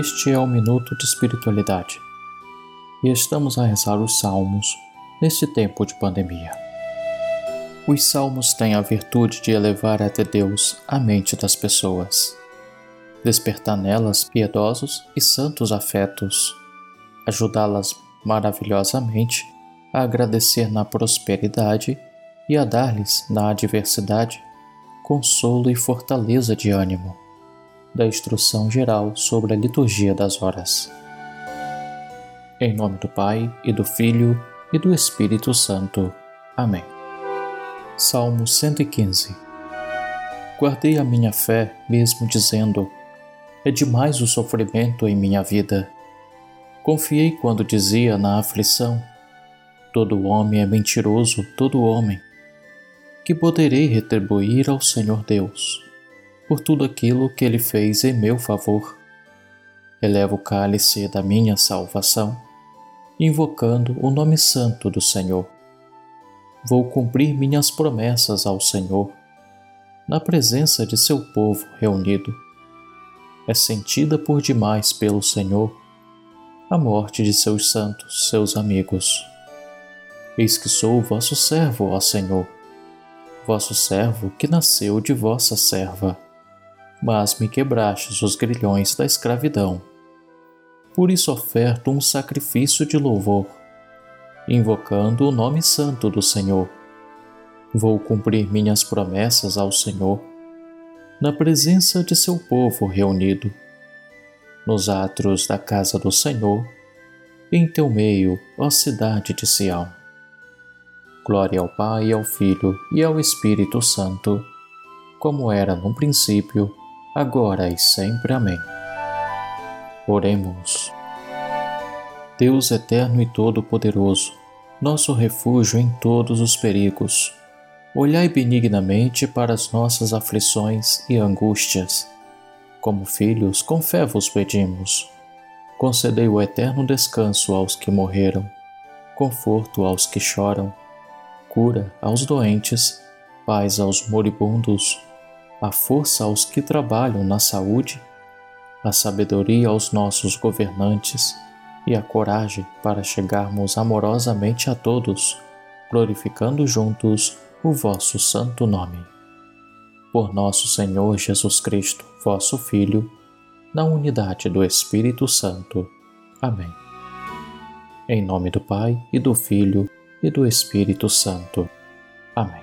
Este é o Minuto de Espiritualidade e estamos a rezar os Salmos neste tempo de pandemia. Os Salmos têm a virtude de elevar até Deus a mente das pessoas, despertar nelas piedosos e santos afetos, ajudá-las maravilhosamente a agradecer na prosperidade e a dar-lhes, na adversidade, consolo e fortaleza de ânimo da instrução geral sobre a liturgia das horas. Em nome do Pai e do Filho e do Espírito Santo. Amém. Salmo 115 Guardei a minha fé, mesmo dizendo: É demais o sofrimento em minha vida. Confiei quando dizia na aflição: Todo homem é mentiroso, todo homem. Que poderei retribuir ao Senhor Deus? Por tudo aquilo que ele fez em meu favor. Elevo o cálice da minha salvação, invocando o nome santo do Senhor. Vou cumprir minhas promessas ao Senhor, na presença de seu povo reunido. É sentida por demais pelo Senhor a morte de seus santos, seus amigos. Eis que sou vosso servo, ó Senhor, vosso servo que nasceu de vossa serva mas me quebrastes os grilhões da escravidão. Por isso oferto um sacrifício de louvor, invocando o nome santo do Senhor. Vou cumprir minhas promessas ao Senhor, na presença de seu povo reunido, nos atos da casa do Senhor, em teu meio, ó cidade de Sião. Glória ao Pai, ao Filho e ao Espírito Santo, como era no princípio, agora e sempre. Amém. Oremos. Deus eterno e todo-poderoso, nosso refúgio em todos os perigos, olhai benignamente para as nossas aflições e angústias. Como filhos, com fé vos pedimos. Concedei o eterno descanso aos que morreram, conforto aos que choram, cura aos doentes, paz aos moribundos a força aos que trabalham na saúde, a sabedoria aos nossos governantes e a coragem para chegarmos amorosamente a todos, glorificando juntos o vosso santo nome. Por nosso Senhor Jesus Cristo, vosso Filho, na unidade do Espírito Santo. Amém. Em nome do Pai e do Filho e do Espírito Santo. Amém.